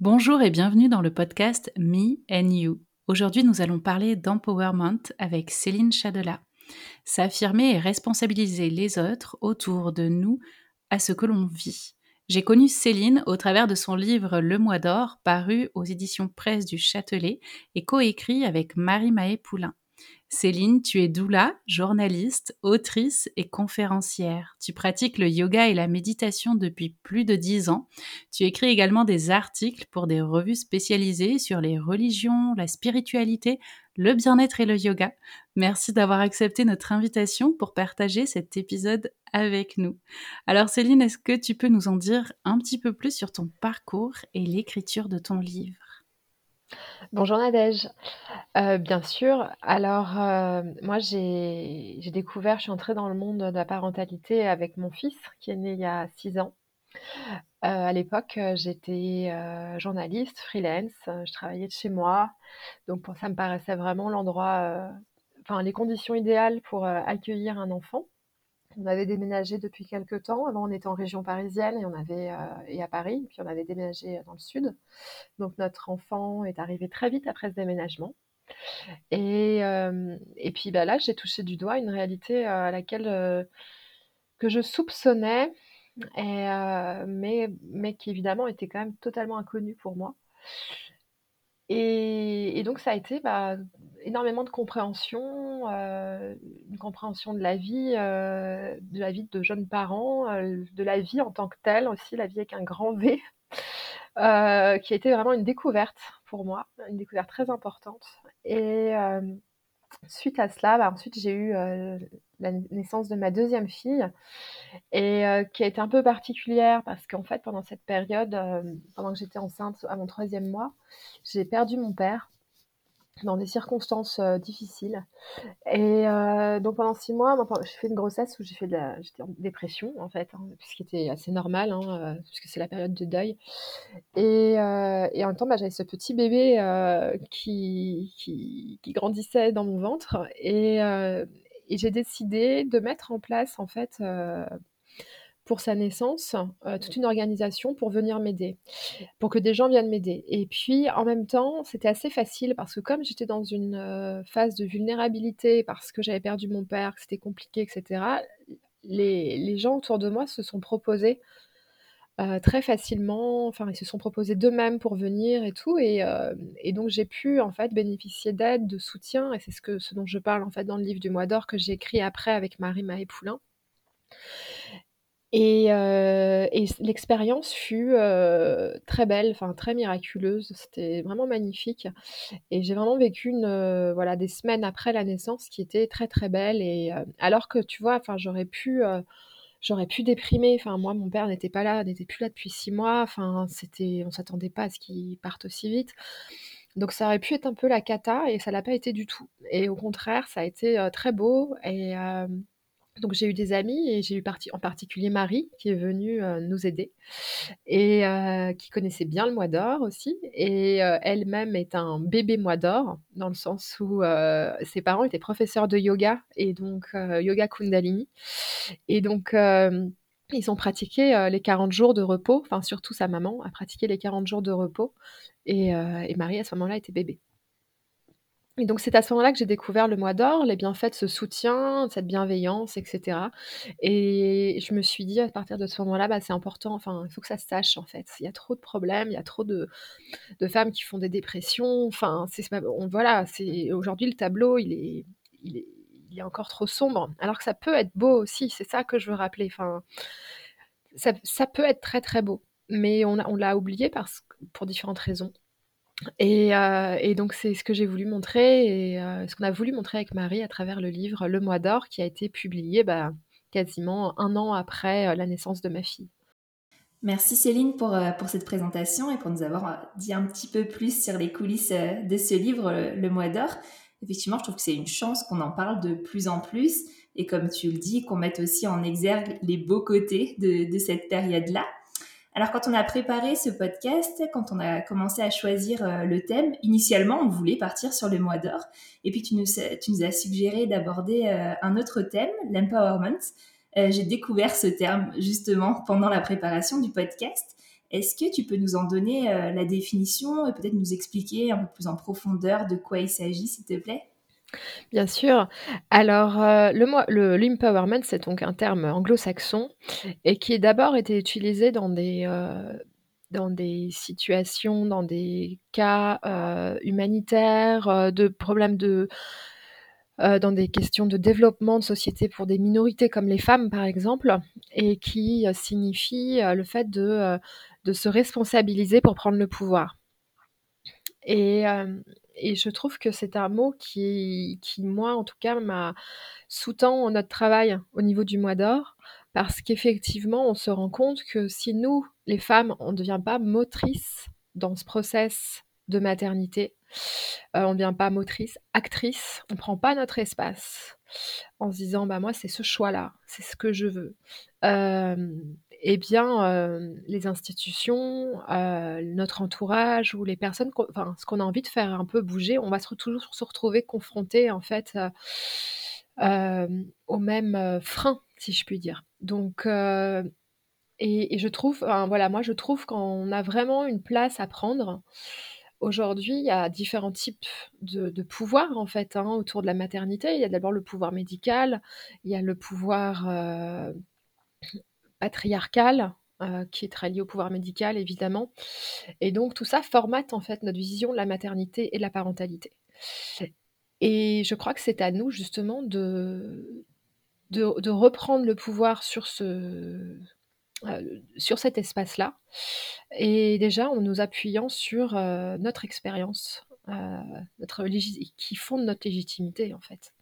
Bonjour et bienvenue dans le podcast Me and You. Aujourd'hui, nous allons parler d'empowerment avec Céline Chadela. S'affirmer et responsabiliser les autres autour de nous à ce que l'on vit. J'ai connu Céline au travers de son livre Le Mois d'Or, paru aux éditions Presse du Châtelet et coécrit avec Marie-Maë Poulain. Céline, tu es doula, journaliste, autrice et conférencière. Tu pratiques le yoga et la méditation depuis plus de dix ans. Tu écris également des articles pour des revues spécialisées sur les religions, la spiritualité, le bien-être et le yoga. Merci d'avoir accepté notre invitation pour partager cet épisode avec nous. Alors Céline, est-ce que tu peux nous en dire un petit peu plus sur ton parcours et l'écriture de ton livre? Bonjour Nadège. Euh, bien sûr. Alors, euh, moi, j'ai découvert, je suis entrée dans le monde de la parentalité avec mon fils qui est né il y a six ans. Euh, à l'époque, j'étais journaliste, freelance, je travaillais de chez moi. Donc, pour ça me paraissait vraiment l'endroit, enfin, les conditions idéales pour accueillir un enfant. On avait déménagé depuis quelques temps. Avant, on était en région parisienne et on avait euh, et à Paris, puis on avait déménagé dans le sud. Donc notre enfant est arrivé très vite après ce déménagement. Et, euh, et puis bah, là, j'ai touché du doigt une réalité euh, à laquelle que je soupçonnais, et, mais, mais qui évidemment était quand même totalement inconnue pour moi. Et, donc ça a été bah, énormément de compréhension, euh, une compréhension de la vie, euh, de la vie de jeunes parents, euh, de la vie en tant que telle aussi, la vie avec un grand V, qui a été vraiment une découverte pour moi, une découverte très importante. Et suite à cela, bah, ensuite j'ai eu la naissance de ma deuxième fille et qui a été un peu particulière parce qu'en fait pendant cette période, pendant que j'étais enceinte à mon troisième mois, j'ai perdu mon père dans des circonstances difficiles. Et donc pendant six mois, j'ai fait une grossesse où j'ai fait de la, j'étais en dépression en fait, hein, ce qui était assez normal, hein, puisque c'est la période de deuil. Et, en même temps, bah, j'avais ce petit bébé qui, qui, grandissait dans mon ventre et j'ai décidé de mettre en place en fait pour sa naissance, euh, toute une organisation pour venir m'aider, pour que des gens viennent m'aider. Et puis, en même temps, c'était assez facile parce que comme j'étais dans une euh, phase de vulnérabilité, parce que j'avais perdu mon père, que c'était compliqué, etc., les, les, gens autour de moi se sont proposés euh, très facilement, enfin, ils se sont proposés d'eux-mêmes pour venir et tout. Et, et donc, j'ai pu, en fait, bénéficier d'aide, de soutien. Et c'est ce, que, ce dont je parle, en fait, dans le livre du Mois d'Or que j'ai écrit après avec Marie-Maë Poulain. Et, euh, l'expérience fut euh, très belle, enfin très miraculeuse. C'était vraiment magnifique. Et j'ai vraiment vécu euh, voilà, des semaines après la naissance qui étaient très très belles. Et alors que tu vois, enfin j'aurais pu, j'aurais pu déprimer. Enfin moi, mon père n'était pas là, n'était plus là depuis six mois. Enfin c'était, on s'attendait pas à ce qu'il parte aussi vite. Donc ça aurait pu être un peu la cata et ça l'a pas été du tout. Et au contraire, ça a été très beau et donc j'ai eu des amis et j'ai eu en particulier Marie qui est venue nous aider et qui connaissait bien le mois d'or aussi et elle-même est un bébé mois d'or dans le sens où ses parents étaient professeurs de yoga et donc yoga Kundalini et donc ils ont pratiqué les 40 jours de repos, enfin surtout sa maman a pratiqué les 40 jours de repos et, et Marie à ce moment-là était bébé. Et donc c'est à ce moment-là que j'ai découvert le mois d'or, les bienfaits de ce soutien, cette bienveillance, etc. Et je me suis dit à partir de ce moment-là, bah, c'est important, enfin, il faut que ça se sache en fait. Il y a trop de problèmes, il y a trop de, femmes qui font des dépressions. Enfin, voilà, aujourd'hui le tableau, il est, encore trop sombre. Alors que ça peut être beau aussi. C'est ça que je veux rappeler. Enfin, ça, peut être très très beau, mais on, l'a oublié pour différentes raisons. Euh, et, donc c'est ce que j'ai voulu montrer et euh, ce qu'on a voulu montrer avec Marie à travers le livre Le Mois d'or qui a été publié bah, quasiment un an après euh, la naissance de ma fille. Merci Céline pour, cette présentation et pour nous avoir dit un petit peu plus sur les coulisses de ce livre, Le Mois d'or. Effectivement, je trouve que c'est une chance qu'on en parle de plus en plus et comme tu le dis, qu'on mette aussi en exergue les beaux côtés de cette période-là. Alors quand on a préparé ce podcast, quand on a commencé à choisir euh, le thème, initialement on voulait partir sur le mois d'or. Et puis tu nous, tu nous as suggéré d'aborder euh, un autre thème, l'empowerment. Euh, j'ai découvert ce terme justement pendant la préparation du podcast. Est-ce que tu peux nous en donner la définition et peut-être nous expliquer un peu plus en profondeur de quoi il s'agit, s'il te plaît? Bien sûr. Alors, euh, le l'empowerment, c'est donc un terme anglo-saxon et qui d'abord été utilisé dans des, euh, dans des situations, dans des cas, euh, humanitaires, de problèmes de dans des questions de développement de société pour des minorités comme les femmes, par exemple et qui, signifie, le fait de, de se responsabiliser pour prendre le pouvoir et et je trouve que c'est un mot qui, qui moi, en tout cas, m'a sous-tend notre travail au niveau du mois d'or, parce qu'effectivement, on se rend compte que si nous, les femmes, on ne devient pas motrices dans ce process de maternité, euh, on ne devient pas motrice, actrice, on ne prend pas notre espace en se disant, bah moi, c'est ce choix-là, c'est ce que je veux. Eh bien, euh, les institutions, euh, notre entourage ou les personnes, enfin, ce qu'on a envie de faire un peu bouger, on va se, toujours se retrouver confronté en fait euh, au même frein, si je puis dire. Donc, et, je trouve, voilà, moi je trouve qu'on a vraiment une place à prendre. Aujourd'hui, il y a différents types de, de pouvoirs en fait hein, autour de la maternité. Il y a d'abord le pouvoir médical, il y a le pouvoir patriarcale, euh, qui est très liée au pouvoir médical, évidemment. Et donc tout ça formate en fait notre vision de la maternité et de la parentalité. Et je crois que c'est à nous justement de, de, reprendre le pouvoir sur, ce, euh, sur cet espace-là. Et déjà en nous appuyant sur euh, notre expérience, notre qui fonde notre légitimité en fait.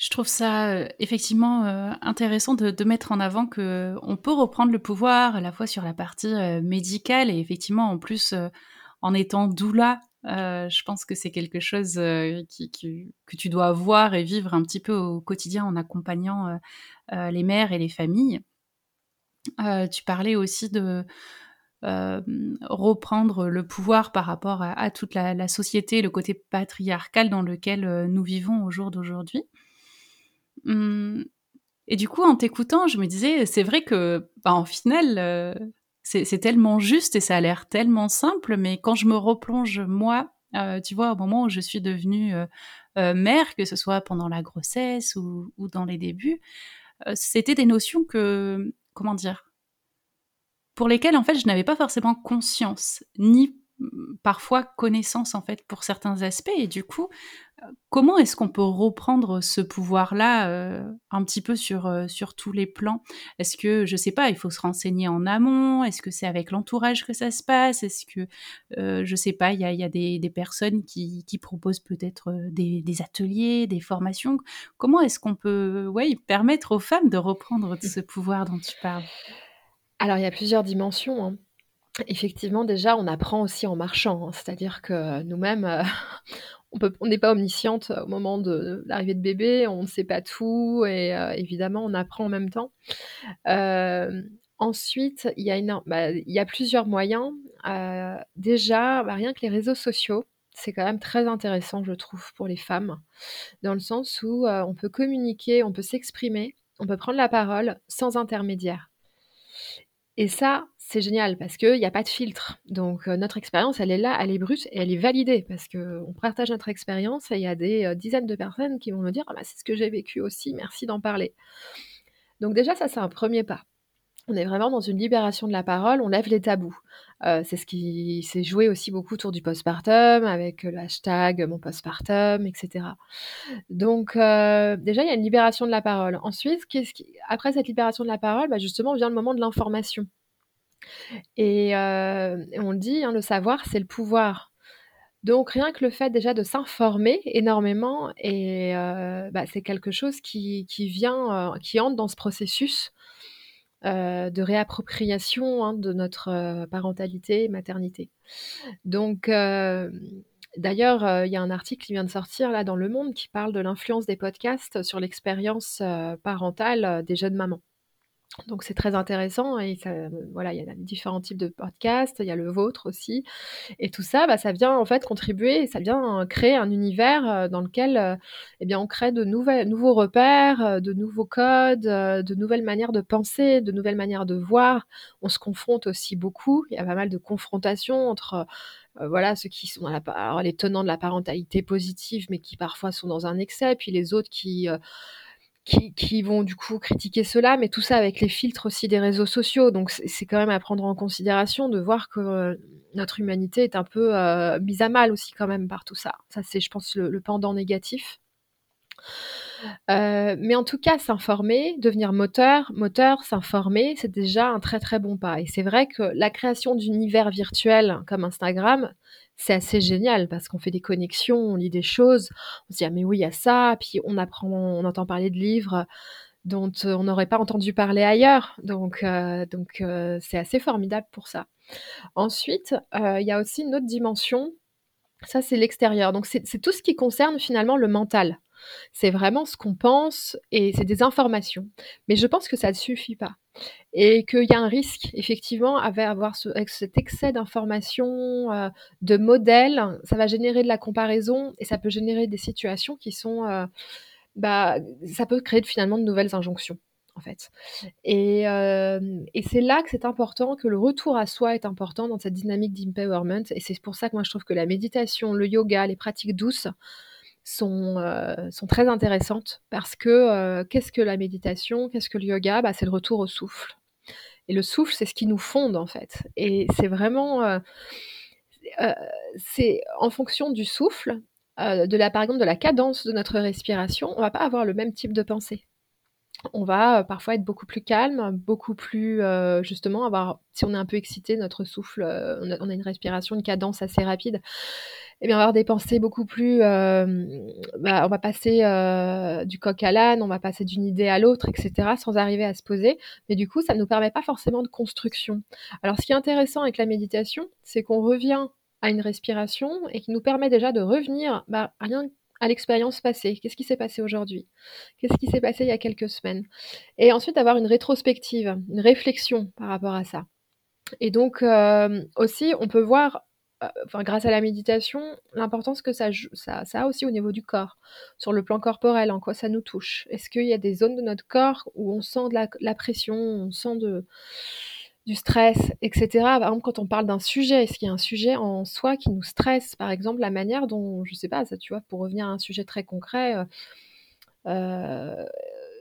Je trouve ça euh, effectivement euh, intéressant de, de, mettre en avant que on peut reprendre le pouvoir à la fois sur la partie euh, médicale et effectivement en plus en étant doula. je pense que c'est quelque chose qui, qui, que tu dois voir et vivre un petit peu au quotidien en accompagnant les mères et les familles. tu parlais aussi de reprendre le pouvoir par rapport à, à toute la, société, le côté patriarcal dans lequel nous vivons au jour d'aujourd'hui. Mmh. Et du coup, en t'écoutant, je me disais, c'est vrai que, bah, en final, euh, c'est tellement juste et ça a l'air tellement simple, mais quand je me replonge, moi, euh, tu vois, au moment où je suis devenue euh, mère, que ce soit pendant la grossesse ou, ou dans les débuts, c'était des notions que, comment dire, pour lesquelles, en fait, je n'avais pas forcément conscience, ni parfois connaissance en fait pour certains aspects et du coup comment est-ce qu'on peut reprendre ce pouvoir-là euh, un petit peu sur, euh, sur tous les plans? Est-ce que, je sais pas, il faut se renseigner en amont? Est-ce que c'est avec l'entourage que ça se passe? Est-ce que, euh, je sais pas, il y a, y a des, personnes qui, qui proposent peut-être des, des, ateliers, des formations? Comment est-ce qu'on peut ouais, permettre aux femmes de reprendre ce pouvoir dont tu parles? Alors, il y a plusieurs dimensions. Hein. Effectivement, déjà, on apprend aussi en marchant, hein. c'est-à-dire que nous-mêmes, on n'est pas omnisciente au moment de, l'arrivée de bébé, on ne sait pas tout et évidemment on apprend en même temps. ensuite, il y, a bah, il y a plusieurs moyens. déjà, bah, rien que les réseaux sociaux, c'est quand même très intéressant, je trouve, pour les femmes, dans le sens où on peut communiquer, on peut s'exprimer, on peut prendre la parole sans intermédiaire. Et ça, c'est génial parce qu'il n'y a pas de filtre. Donc notre expérience, elle est là, elle est brute et elle est validée parce qu'on partage notre expérience et il y a des dizaines de personnes qui vont nous dire ah bah, c'est ce que j'ai vécu aussi, merci d'en parler. Donc déjà, ça, c'est un premier pas on est vraiment dans une libération de la parole, on lève les tabous. Euh, c'est ce qui s'est joué aussi beaucoup autour du postpartum, avec le hashtag mon postpartum, etc. Donc euh, déjà, il y a une libération de la parole. Ensuite, après cette libération de la parole, bah, justement, vient le moment de l'information. Et, euh, on le dit, hein, le savoir, c'est le pouvoir. Donc rien que le fait déjà de s'informer énormément, et bah, c'est quelque chose qui, vient, qui entre dans ce processus euh, de réappropriation hein, de notre euh, parentalité, maternité. Donc, euh, d'ailleurs, il y a un article qui vient de sortir là dans Le Monde qui parle de l'influence des podcasts sur l'expérience parentale des jeunes mamans. Donc c'est très intéressant et voilà, il y a différents types de podcasts, il y a le vôtre aussi. Et tout ça, bah, ça vient en fait contribuer, ça vient créer un univers euh, dans lequel euh, eh bien, on crée de nouvelles, nouveaux repères, euh, de nouveaux codes, de nouvelles manières de penser, de nouvelles manières de voir. On se confronte aussi beaucoup, il y a pas mal de confrontations entre voilà, ceux qui sont les tenants de la parentalité positive, mais qui parfois sont dans un excès, puis les autres qui qui, vont du coup critiquer cela, mais tout ça avec les filtres aussi des réseaux sociaux. Donc c'est quand même à prendre en considération de voir que euh, notre humanité est un peu euh, mise à mal aussi quand même par tout ça. Ça c'est, je pense, le, pendant négatif. Euh, mais en tout cas, s'informer, devenir moteur, moteur, s'informer, c'est déjà un très très bon pas. Et c'est vrai que la création d'univers virtuels comme Instagram, c'est assez génial parce qu'on fait des connexions, on lit des choses, on se dit ah mais oui il y a ça, puis on apprend, on entend parler de livres dont euh, on n'aurait pas entendu parler ailleurs, donc euh, euh, c'est assez formidable pour ça. Ensuite, il y a aussi une autre dimension, ça c'est l'extérieur, donc c'est tout ce qui concerne finalement le mental. C'est vraiment ce qu'on pense et c'est des informations. Mais je pense que ça ne suffit pas. Et qu'il y a un risque, effectivement, avec, avoir cet excès d'informations, euh, de modèles, ça va générer de la comparaison et ça peut générer des situations qui sont. Euh, bah, ça peut créer finalement de nouvelles injonctions. En fait. Et, euh, et c'est là que c'est important, que le retour à soi est important dans cette dynamique d'empowerment. Et c'est pour ça que moi je trouve que la méditation, le yoga, les pratiques douces, sont, euh, sont très intéressantes parce que euh, qu'est-ce que la méditation, qu'est-ce que le yoga? Bah, C'est le retour au souffle. Et le souffle, c'est ce qui nous fonde en fait. Et c'est vraiment, euh, c'est en fonction du souffle, de la, par exemple de la cadence de notre respiration, on va pas avoir le même type de pensée on va parfois être beaucoup plus calme, beaucoup plus justement avoir, si on est un peu excité, notre souffle, on, a, une respiration, une cadence assez rapide, et eh bien avoir des pensées beaucoup plus, bah, on va passer du coq à l'âne, on va passer d'une idée à l'autre, etc., sans arriver à se poser. Mais du coup, ça ne nous permet pas forcément de construction. Alors, ce qui est intéressant avec la méditation, c'est qu'on revient à une respiration et qui nous permet déjà de revenir, bah, rien à l'expérience passée. Qu'est-ce qui s'est passé aujourd'hui? Qu'est-ce qui s'est passé il y a quelques semaines? Et ensuite avoir une rétrospective, une réflexion par rapport à ça. Et donc euh, aussi, on peut voir, euh, grâce à la méditation, l'importance que ça, ça, ça, a aussi au niveau du corps, sur le plan corporel, en quoi ça nous touche? Est-ce qu'il y a des zones de notre corps où on sent de la pression, on sent de du stress, etc. Par exemple, quand on parle d'un sujet, est-ce qu'il y a un sujet en soi qui nous stresse? Par exemple, la manière dont, je sais pas, ça, tu vois, pour revenir à un sujet très concret, euh, euh,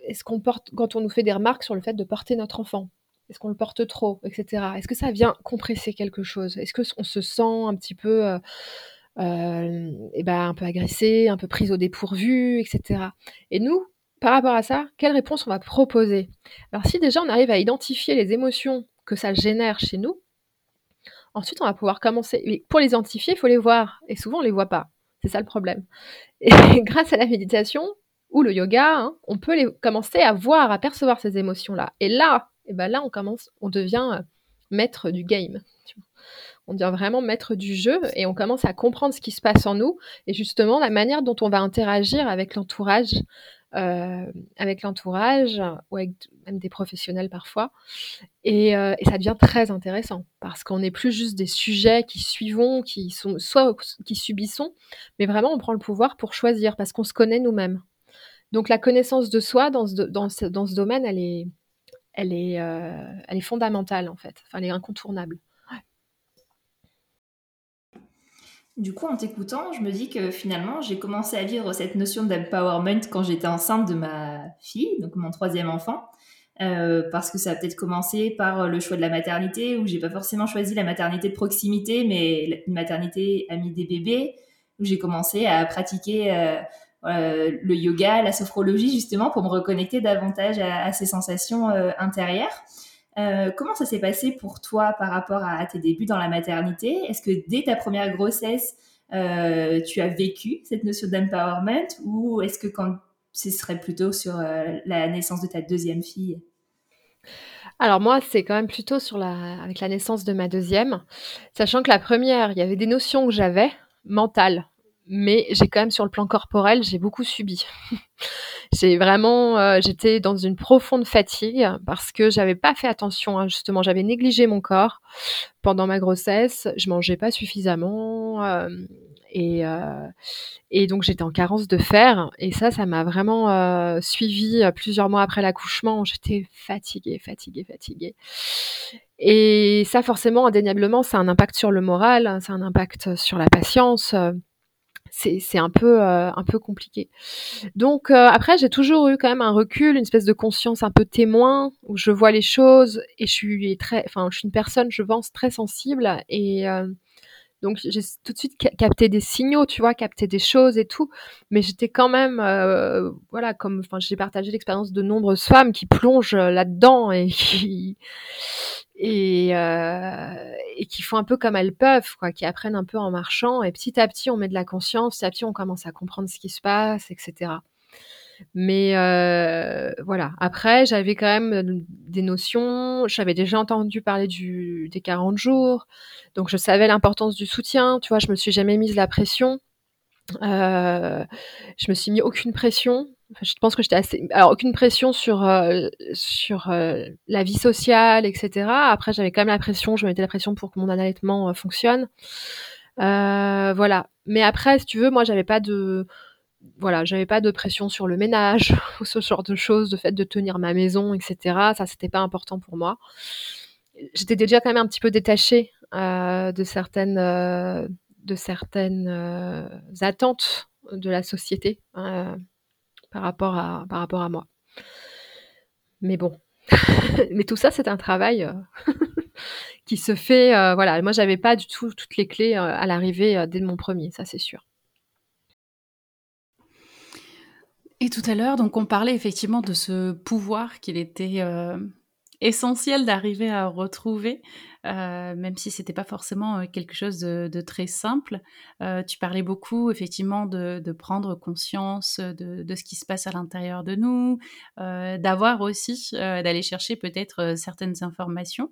est-ce qu'on porte, quand on nous fait des remarques sur le fait de porter notre enfant, est-ce qu'on le porte trop, etc. Est-ce que ça vient compresser quelque chose? Est-ce qu'on se sent un petit peu, euh, eh ben, un peu agressé, un peu prise au dépourvu, etc. Et nous, par rapport à ça, quelle réponse on va proposer? Alors si déjà on arrive à identifier les émotions que ça génère chez nous, ensuite on va pouvoir commencer. pour les identifier, il faut les voir. Et souvent on ne les voit pas. C'est ça le problème. Et grâce à la méditation ou le yoga, hein, on peut les, commencer à voir, à percevoir ces émotions-là. Et là, et eh ben là, on commence, on devient euh, maître du game. On devient vraiment maître du jeu et on commence à comprendre ce qui se passe en nous et justement la manière dont on va interagir avec l'entourage, avec l'entourage ou avec même des professionnels parfois. Et, euh, et ça devient très intéressant parce qu'on n'est plus juste des sujets qui suivons, qui sont soit qui subissons, mais vraiment on prend le pouvoir pour choisir parce qu'on se connaît nous-mêmes. Donc la connaissance de soi dans ce, dans ce, dans ce domaine, elle est, elle est, euh, elle est fondamentale en fait. Enfin, elle est incontournable. Du coup, en t'écoutant, je me dis que finalement, j'ai commencé à vivre cette notion d'empowerment quand j'étais enceinte de ma fille, donc mon troisième enfant. Euh, parce que ça a peut-être commencé par le choix de la maternité, où j'ai pas forcément choisi la maternité de proximité, mais une maternité amie des bébés, où j'ai commencé à pratiquer euh, euh, le yoga, la sophrologie, justement, pour me reconnecter davantage à, ces sensations euh, intérieures. Euh, comment ça s'est passé pour toi par rapport à tes débuts dans la maternité? Est-ce que dès ta première grossesse, tu as vécu cette notion d'empowerment ou est-ce que ce serait plutôt sur la naissance de ta deuxième fille? Alors moi, c'est quand même plutôt sur la, avec la naissance de ma deuxième, sachant que la première, il y avait des notions que j'avais mentales mais j'ai quand même sur le plan corporel, j'ai beaucoup subi. J'ai vraiment, euh, j'étais dans une profonde fatigue parce que j'avais pas fait attention, hein, justement, j'avais négligé mon corps pendant ma grossesse, je mangeais pas suffisamment euh, et euh, et donc j'étais en carence de fer et ça, ça m'a vraiment suivi plusieurs mois après l'accouchement. J'étais fatiguée, fatiguée, fatiguée. Et ça, forcément, indéniablement, ça a un impact sur le moral, ça a un impact sur la patience c'est un peu euh, un peu compliqué. Donc euh, après j'ai toujours eu quand même un recul, une espèce de conscience un peu témoin où je vois les choses et je suis très enfin je suis une personne je pense très sensible et euh, donc j'ai tout de suite capté des signaux, tu vois, capté des choses et tout, mais j'étais quand même voilà comme enfin j'ai partagé l'expérience de nombreuses femmes qui plongent là-dedans et qui et, euh, et qui font un peu comme elles peuvent, quoi, qui apprennent un peu en marchant. Et petit à petit, on met de la conscience, petit à petit, on commence à comprendre ce qui se passe, etc. Mais euh, voilà. Après, j'avais quand même euh, des notions. J'avais déjà entendu parler du, des 40 jours, donc je savais l'importance du soutien. Tu vois, je me suis jamais mise la pression. Euh, je me suis mis aucune pression je pense que j'étais assez. Alors, aucune pression sur, euh, sur euh, la vie sociale, etc. Après, j'avais quand même la pression, je mettais la pression pour que mon allaitement euh, fonctionne. voilà. Mais après, si tu veux, moi, j'avais pas de. Voilà, j'avais pas de pression sur le ménage ou ce genre de choses, de fait de tenir ma maison, etc. Ça, c'était pas important pour moi. J'étais déjà quand même un petit peu détachée de certaines, de certaines attentes de la société par rapport à, par rapport à moi. Mais bon, mais tout ça, c'est un travail euh, qui se fait. Euh, voilà, moi, j'avais pas du tout toutes les clés euh, à l'arrivée dès mon premier, ça c'est sûr. Et tout à l'heure, donc, on parlait effectivement de ce pouvoir qu'il était essentiel d'arriver à retrouver, euh, même si c'était pas forcément euh, quelque chose de, très simple. Euh, tu parlais beaucoup effectivement de, prendre conscience de, ce qui se passe à l'intérieur de nous, d'avoir aussi, d'aller chercher peut-être certaines informations.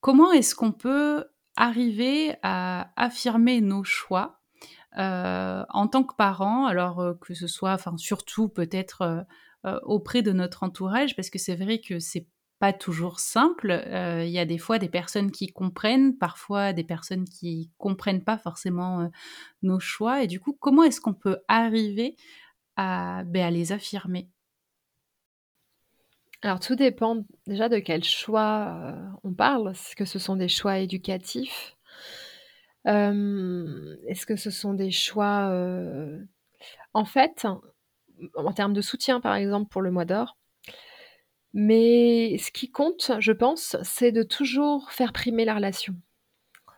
comment est-ce qu'on peut arriver à affirmer nos choix en tant que parents, alors que ce soit, enfin surtout peut-être auprès de notre entourage parce que c'est vrai que c'est pas toujours simple. Euh, il y a des fois des personnes qui comprennent, parfois des personnes qui comprennent pas forcément euh, nos choix. Et du coup, comment est-ce qu'on peut arriver à, ben, les affirmer? Alors tout dépend déjà de quel choix on parle. Est-ce que ce sont des choix éducatifs? Est-ce que ce sont des choix... En fait, en termes de soutien, par exemple, pour le mois d'or. Mais ce qui compte, je pense, c'est de toujours faire primer la relation.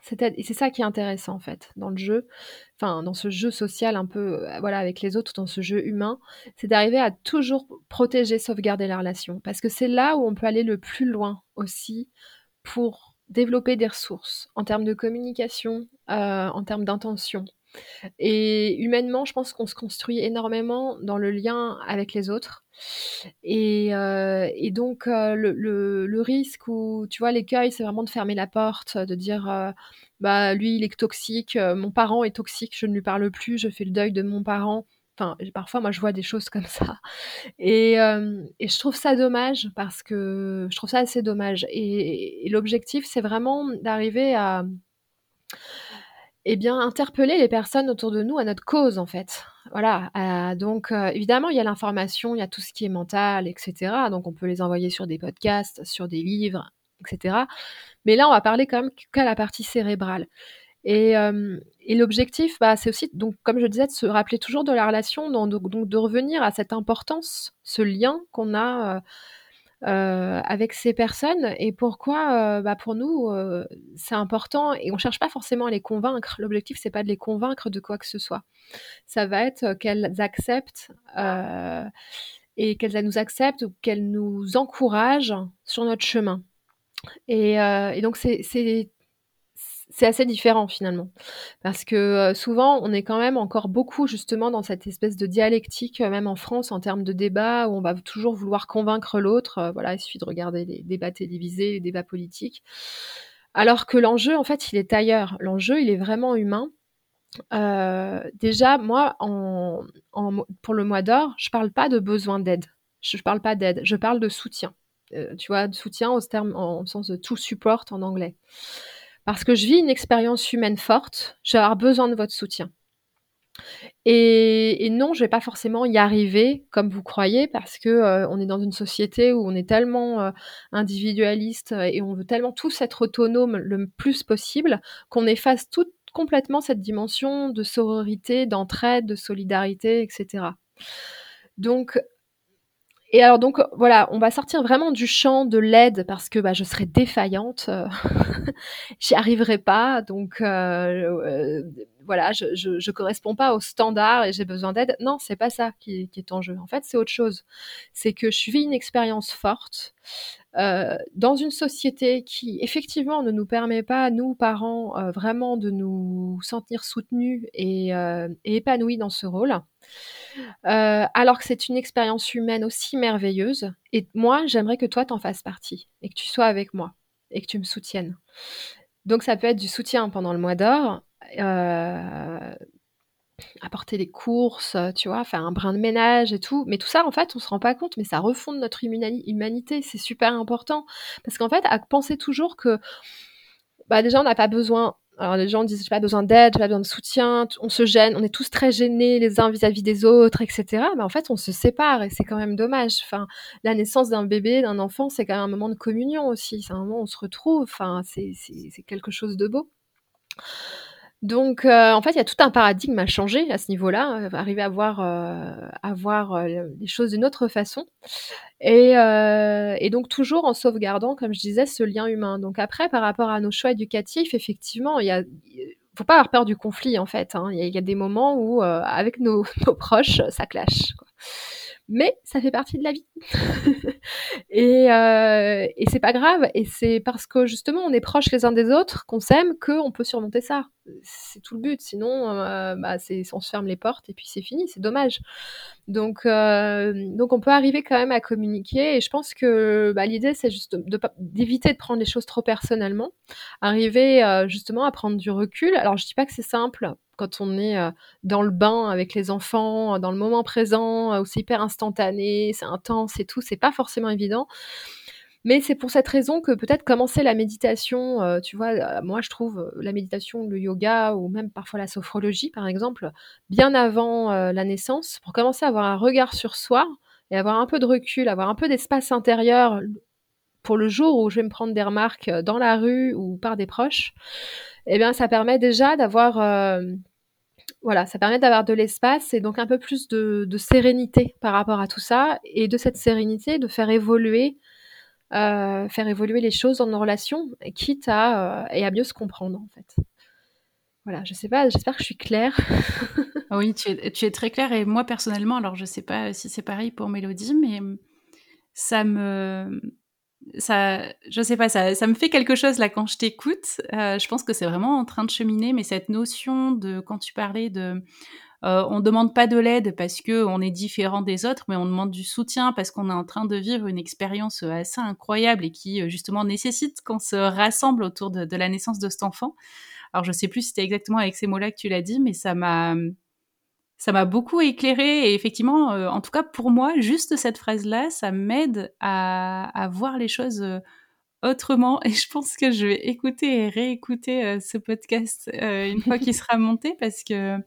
C'est ça qui est intéressant, en fait, dans le jeu, enfin, dans ce jeu social un peu, euh, voilà, avec les autres, dans ce jeu humain, c'est d'arriver à toujours protéger, sauvegarder la relation. Parce que c'est là où on peut aller le plus loin aussi pour développer des ressources en termes de communication, euh, en termes d'intention, et humainement, je pense qu'on se construit énormément dans le lien avec les autres. Et, donc, le, risque ou, tu vois, l'écueil, c'est vraiment de fermer la porte, de dire, bah, lui, il est toxique, mon parent est toxique, je ne lui parle plus, je fais le deuil de mon parent. Enfin, parfois, moi, je vois des choses comme ça. Et, je trouve ça dommage parce que je trouve ça assez dommage. Et, l'objectif, c'est vraiment d'arriver à, eh bien, interpeller les personnes autour de nous à notre cause, en fait. Voilà. donc, évidemment, il y a l'information, il y a tout ce qui est mental, etc. Donc, on peut les envoyer sur des podcasts, sur des livres, etc. Mais là, on va parler quand même qu'à la partie cérébrale. Et, l'objectif, bah, c'est aussi, donc, comme je disais, de se rappeler toujours de la relation, donc, donc de revenir à cette importance, ce lien qu'on a avec ces personnes et pourquoi, bah, pour nous, c'est important et on cherche pas forcément à les convaincre. L'objectif, c'est pas de les convaincre de quoi que ce soit. Ça va être qu'elles acceptent et qu'elles nous acceptent ou qu'elles nous encouragent sur notre chemin. Et donc c'est c'est assez différent finalement. Parce que souvent, on est quand même encore beaucoup justement dans cette espèce de dialectique, même en France, en termes de débat, où on va toujours vouloir convaincre l'autre. voilà, il suffit de regarder les débats télévisés, les débats politiques. Alors que l'enjeu, en fait, il est ailleurs. L'enjeu, il est vraiment humain. déjà, moi, pour le mois d'or, je parle pas de besoin d'aide. Je ne parle pas d'aide, je parle de soutien. tu vois, de soutien au sens de to support en anglais parce que je vis une expérience humaine forte, je vais avoir besoin de votre soutien. Et, non, je vais pas forcément y arriver comme vous croyez, parce que euh, est dans une société où on est tellement euh, individualiste et on veut tellement tous être autonomes le plus possible qu'on efface tout complètement cette dimension de sororité, d'entraide, de solidarité, etc. Donc et alors donc voilà, on va sortir vraiment du champ de l'aide parce que bah, je serai défaillante, euh, j'y arriverai pas, donc euh, euh, voilà, je, je, corresponds pas aux standards et j'ai besoin d'aide. Non, c'est pas ça qui, est en jeu. En fait, c'est autre chose. C'est que je vis une expérience forte dans une société qui effectivement ne nous permet pas, nous parents, vraiment de nous sentir soutenus et, et épanouis dans ce rôle. Euh, alors que c'est une expérience humaine aussi merveilleuse. Et moi, j'aimerais que toi, t'en fasses partie et que tu sois avec moi et que tu me soutiennes. Donc, ça peut être du soutien pendant le mois d'or, euh, apporter des courses, tu vois, faire un brin de ménage et tout. Mais tout ça, en fait, on se rend pas compte, mais ça refonde notre humanité. C'est super important. Parce qu'en fait, à penser toujours que, bah, déjà, on n'a pas besoin alors les gens disent j'ai pas besoin d'aide, j'ai pas besoin de soutien, on se gêne, on est tous très gênés les uns vis-à-vis des autres, etc. Mais en fait, on se sépare et c'est quand même dommage. Enfin, la naissance d'un bébé, d'un enfant, c'est quand même un moment de communion aussi. C'est un moment où on se retrouve. C'est quelque chose de beau. Donc, euh, en fait, il y a tout un paradigme à changer à ce niveau-là, euh, arriver à voir, euh, à voir les choses d'une autre façon. Et, donc, toujours en sauvegardant, comme je disais, ce lien humain. Donc, après, par rapport à nos choix éducatifs, effectivement, il y faut pas avoir peur du conflit, en fait. Hein. Il y, a des moments où, avec nos, proches, ça clash. Mais ça fait partie de la vie. et, euh, et c'est pas grave. Et c'est parce que justement, on est proches les uns des autres, qu'on s'aime, qu'on peut surmonter ça. C'est tout le but. Sinon, euh, bah, on se ferme les portes et puis c'est fini. C'est dommage. Donc, euh, donc, on peut arriver quand même à communiquer. Et je pense que bah, l'idée, c'est juste d'éviter de, prendre les choses trop personnellement. Arriver euh, justement à prendre du recul. Alors, je dis pas que c'est simple quand on est dans le bain avec les enfants, dans le moment présent, où c'est hyper instantané, c'est intense et tout, c'est pas forcément évident. Mais c'est pour cette raison que peut-être commencer la méditation, tu vois, moi je trouve la méditation, le yoga ou même parfois la sophrologie par exemple, bien avant la naissance, pour commencer à avoir un regard sur soi et avoir un peu de recul, avoir un peu d'espace intérieur pour le jour où je vais me prendre des remarques dans la rue ou par des proches, eh bien ça permet déjà d'avoir voilà, ça permet d'avoir de l'espace et donc un peu plus de, sérénité par rapport à tout ça, et de cette sérénité, de faire évoluer, euh, faire évoluer les choses dans nos relations, quitte à, euh, et à mieux se comprendre en fait. Voilà, je sais pas, j'espère que je suis claire. oui, tu es, tu es, très claire, et moi personnellement, alors je sais pas si c'est pareil pour Mélodie, mais ça me ça, je sais pas, ça, ça me fait quelque chose là quand je t'écoute. Euh, je pense que c'est vraiment en train de cheminer, mais cette notion de, quand tu parlais de Euh, on demande pas de l'aide parce que on est différent des autres, mais on demande du soutien parce qu'on est en train de vivre une expérience assez incroyable et qui justement nécessite qu'on se rassemble autour de, de, la naissance de cet enfant. Alors je sais plus si c'était exactement avec ces mots-là que tu l'as dit, mais ça m'a ça m'a beaucoup éclairé et effectivement, euh, en tout cas pour moi, juste cette phrase-là, ça m'aide à, à, voir les choses euh, autrement. Et je pense que je vais écouter et réécouter euh, ce podcast une fois qu'il sera monté parce que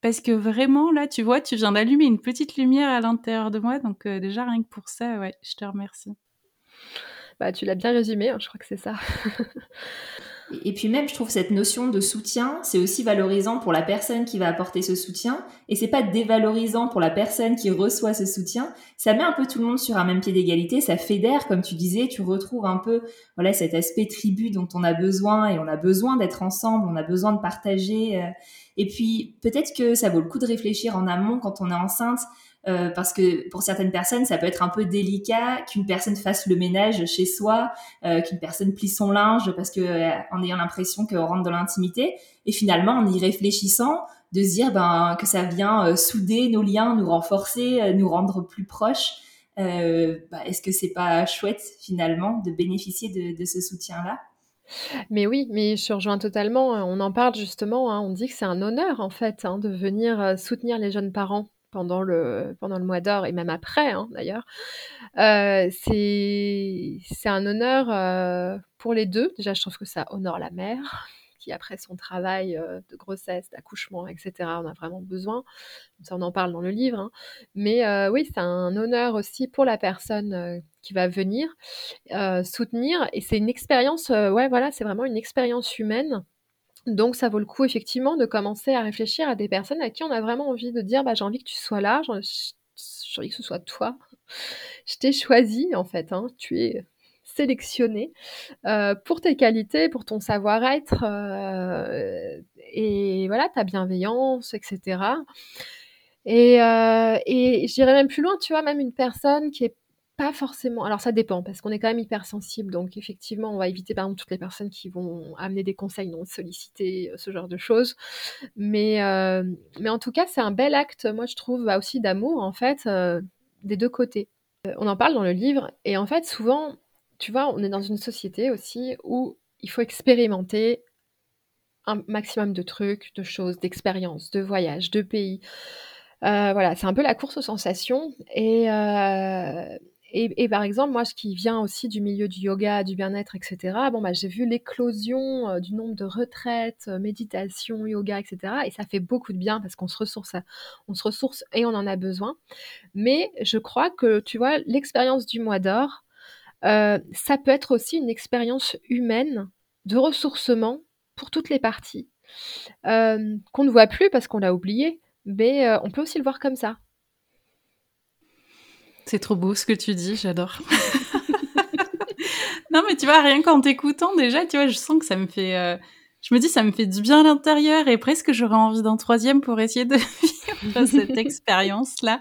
parce que vraiment là, tu vois, tu viens d'allumer une petite lumière à l'intérieur de moi. Donc déjà rien que pour ça, ouais, je te remercie. Bah, tu l'as bien résumé, hein, je crois que c'est ça. Et puis même, je trouve cette notion de soutien, c'est aussi valorisant pour la personne qui va apporter ce soutien, et c'est pas dévalorisant pour la personne qui reçoit ce soutien. Ça met un peu tout le monde sur un même pied d'égalité, ça fédère, comme tu disais, tu retrouves un peu, voilà, cet aspect tribu dont on a besoin, et on a besoin d'être ensemble, on a besoin de partager. Euh. et puis peut-être que ça vaut le coup de réfléchir en amont quand on est enceinte euh, parce que pour certaines personnes, ça peut être un peu délicat qu'une personne fasse le ménage chez soi, euh, qu'une personne plie son linge, parce que euh, en ayant l'impression qu'on rentre dans l'intimité. Et finalement, en y réfléchissant, de se dire ben, que ça vient souder nos liens, nous renforcer, nous rendre plus proches. Bah, est-ce que c'est pas chouette finalement de bénéficier de, de ce soutien-là? Mais oui, mais je rejoins totalement. On en parle justement. Hein, on dit que c'est un honneur en fait hein, de venir soutenir les jeunes parents pendant le, pendant le mois d'or et même après hein, d'ailleurs. Euh, c'est, un honneur euh, pour les deux. Déjà, je trouve que ça honore la mère qui, après son travail euh, de grossesse, d'accouchement, etc., on a vraiment besoin. Ça, on en parle dans le livre. Hein. Mais oui, c'est un honneur aussi pour la personne qui va venir soutenir. Et c'est une expérience, ouais, voilà, c'est vraiment une expérience humaine donc ça vaut le coup effectivement de commencer à réfléchir à des personnes à qui on a vraiment envie de dire bah, j'ai envie que tu sois là, j'ai envie que ce soit toi. Je t'ai choisi en fait, hein. tu es sélectionné euh, pour tes qualités, pour ton savoir-être euh, et voilà ta bienveillance, etc. Et, euh, et je dirais même plus loin, tu vois, même une personne qui est pas forcément. Alors ça dépend, parce qu'on est quand même hypersensible. Donc effectivement, on va éviter par exemple toutes les personnes qui vont amener des conseils non sollicités, euh, ce genre de choses. Mais, euh, mais en tout cas, c'est un bel acte, moi je trouve, bah, aussi d'amour, en fait, euh, des deux côtés. on en parle dans le livre, et en fait, souvent, tu vois, on est dans une société aussi où il faut expérimenter un maximum de trucs, de choses, d'expériences, de voyages, de pays. voilà, c'est un peu la course aux sensations. Et, et, par exemple, moi, ce qui vient aussi du milieu du yoga, du bien-être, etc., bon, bah, j'ai vu l'éclosion euh, du nombre de retraites, euh, méditation, yoga, etc. Et ça fait beaucoup de bien parce qu'on se ressource, on se ressource et on en a besoin. Mais je crois que, tu vois, l'expérience du mois d'or, euh, ça peut être aussi une expérience humaine de ressourcement pour toutes les parties, qu'on ne voit plus parce qu'on l'a oublié, mais on peut aussi le voir comme ça. C'est trop beau ce que tu dis, j'adore. non, mais tu vois, rien qu'en t'écoutant, déjà, tu vois, je sens que ça me fait. Euh, je me dis, ça me fait du bien à l'intérieur et presque j'aurais envie d'un troisième pour essayer de vivre cette expérience-là.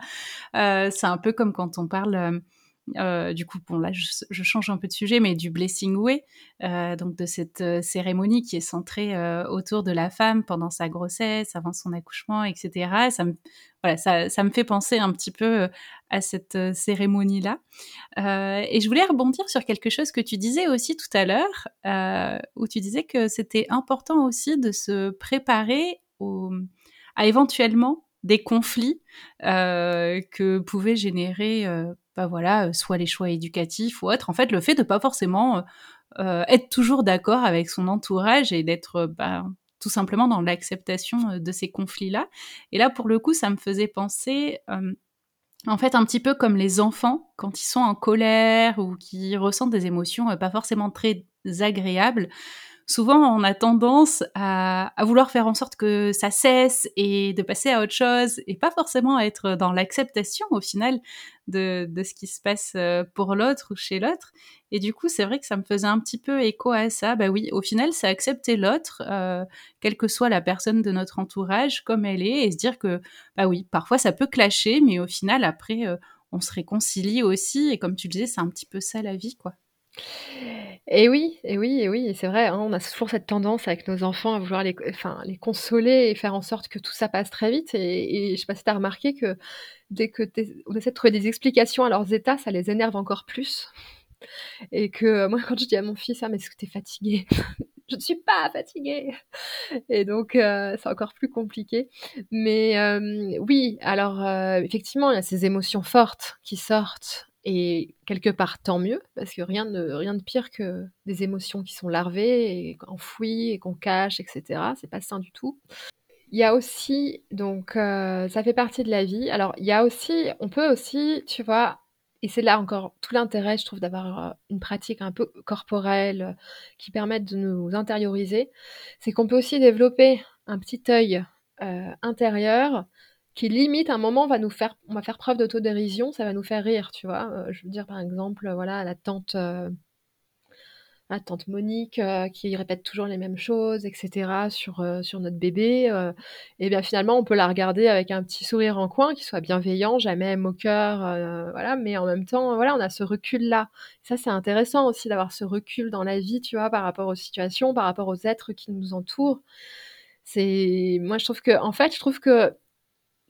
Euh, c'est un peu comme quand on parle. Euh, du coup, bon là, je, change un peu de sujet, mais du Blessing Way, euh, donc de cette euh, cérémonie qui est centrée autour de la femme pendant sa grossesse, avant son accouchement, etc. Ça me, voilà, ça, ça me fait penser un petit peu à cette cérémonie-là. et je voulais rebondir sur quelque chose que tu disais aussi tout à l'heure, où tu disais que c'était important aussi de se préparer à éventuellement des conflits que pouvaient générer bah voilà, soit les choix éducatifs ou autre. En fait, le fait de pas forcément être toujours d'accord avec son entourage et d'être bah, tout simplement dans l'acceptation de ces conflits-là. Et là, pour le coup, ça me faisait penser, en fait, un petit peu comme les enfants quand ils sont en colère ou qui ressentent des émotions pas forcément très agréables souvent on a tendance à, vouloir faire en sorte que ça cesse et de passer à autre chose et pas forcément être dans l'acceptation au final de, ce qui se passe euh, pour l'autre ou chez l'autre. Et du coup, c'est vrai que ça me faisait un petit peu écho à ça. Bah oui, au final, c'est accepter l'autre, euh, quelle que soit la personne de notre entourage, comme elle est, et se dire que, bah oui, parfois ça peut clasher, mais au final, après, euh, on se réconcilie aussi. Et comme tu le disais, c'est un petit peu ça la vie, quoi. Et oui, et oui, et oui, c'est vrai, hein, on a toujours cette tendance avec nos enfants à vouloir les enfin, les consoler et faire en sorte que tout ça passe très vite et et je sais pas si tu as remarqué que dès que on essaie de trouver des explications à leurs états, ça les énerve encore plus et que moi, quand je dis à mon fils: «Ah mais est-ce que tu es fatigué?» «Je ne suis pas fatiguée!» et donc heu, c'est encore plus compliqué. Mais hem, oui, alors effectivement, il y a ces émotions fortes qui sortent et quelque part, tant mieux, parce que rien de rien de pire que des émotions qui sont larvées et enfouies et qu'on cache et cetera. C'est pas sain du tout. Il y a aussi donc heu, ça fait partie de la vie. Alors il y a aussi on peut aussi, tu vois et c'est là encore tout l'intérêt, je trouve, d'avoir, heu, une pratique un peu corporelle, heu, qui permette de nous intérioriser, c'est qu'on peut aussi développer un petit œil, intérieur qui limite, un moment, va nous faire on va faire preuve d'autodérision, ça va nous faire rire, tu vois? Heu, je veux dire, par exemple, voilà, la tante, heu, la tante Monique, heu, qui répète toujours les mêmes choses et cetera sur, sur notre bébé, et bien, finalement, on peut la regarder avec un petit sourire en coin qui soit bienveillant, jamais moqueur, voilà, mais en même temps, voilà, on a ce recul-là. Ça, c'est intéressant aussi d'avoir ce recul dans la vie, tu vois, par rapport aux situations, par rapport aux êtres qui nous entourent. C'est moi, je trouve que en fait, je trouve que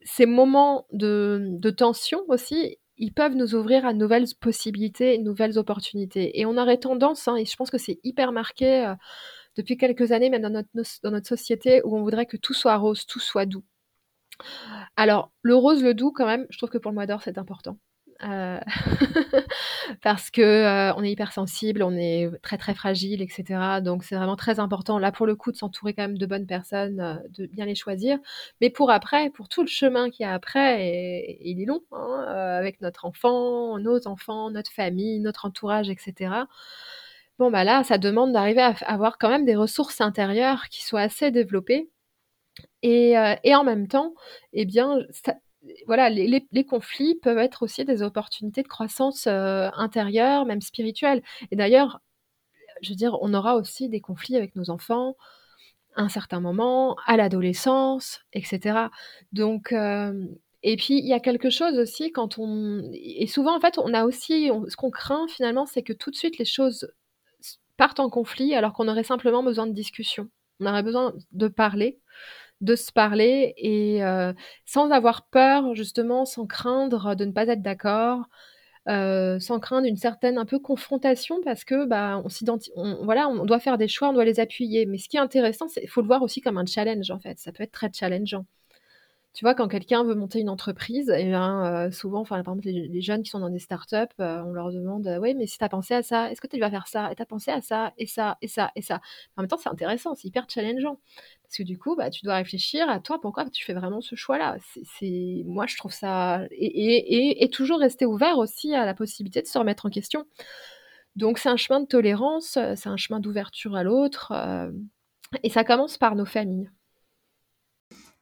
ces moments de tension aussi, ils peuvent nous ouvrir à nouvelles possibilités, nouvelles opportunités et on aurait tendance, hein et je pense que c'est hyper marqué, heu, depuis quelques années, même dans notre dans notre société où on voudrait que tout soit rose, tout soit doux. Alors, le rose, le doux, quand même, je trouve que pour le mois d'or, c'est important. Heu, parce que, heu, on est hypersensible, on est très, très fragile et cetera, donc c'est vraiment très important, là, pour le coup, de s'entourer quand même de bonnes personnes, heu, de bien les choisir. Mais pour après, pour tout le chemin qu'il y a après et il est long, hein, avec notre enfant, nos enfants, notre famille, notre entourage et cetera. Bon, bah, là, ça demande d'arriver à avoir quand même des ressources intérieures qui soient assez développées et et en même temps, eh bien, voilà, les conflits peuvent être aussi des opportunités de croissance, heu, intérieure, même spirituelle et d'ailleurs, je veux dire, on aura aussi des conflits avec nos enfants, à un certain moment, à l'adolescence et cetera. Donc hem et puis il y a quelque chose aussi quand on et souvent, en fait, on a aussi ce qu'on craint finalement, c'est que tout de suite les choses partent en conflit alors qu'on aurait simplement besoin de discussion. On aurait besoin de parler de se parler et sans avoir peur justement, sans craindre de ne pas être d'accord, sans craindre une certaine un peu confrontation parce que, bah, on s'identi on voilà, on doit faire des choix, on doit les appuyer. Mais ce qui est intéressant, c'est faut le voir aussi comme un challenge, en fait, ça peut être très challengeant. Tu vois, quand quelqu'un veut monter une entreprise et ben, heu, souvent, enfin, par exemple, les jeunes qui sont dans des startups, heu, on leur demande: «Oui, mais si tu as pensé à ça, est-ce que tu vas faire ça? Et tu as pensé à ça et ça et ça et ça?» en même temps, c'est intéressant, c'est hyper challengeant parce que du coup, bah, tu dois réfléchir à toi, pourquoi tu fais vraiment ce choix-là? C'est moi, je trouve ça et et et toujours rester ouvert aussi à la possibilité de se remettre en question. Donc c'est un chemin de tolérance, c'est un chemin d'ouverture à l'autre, hem et ça commence par nos familles.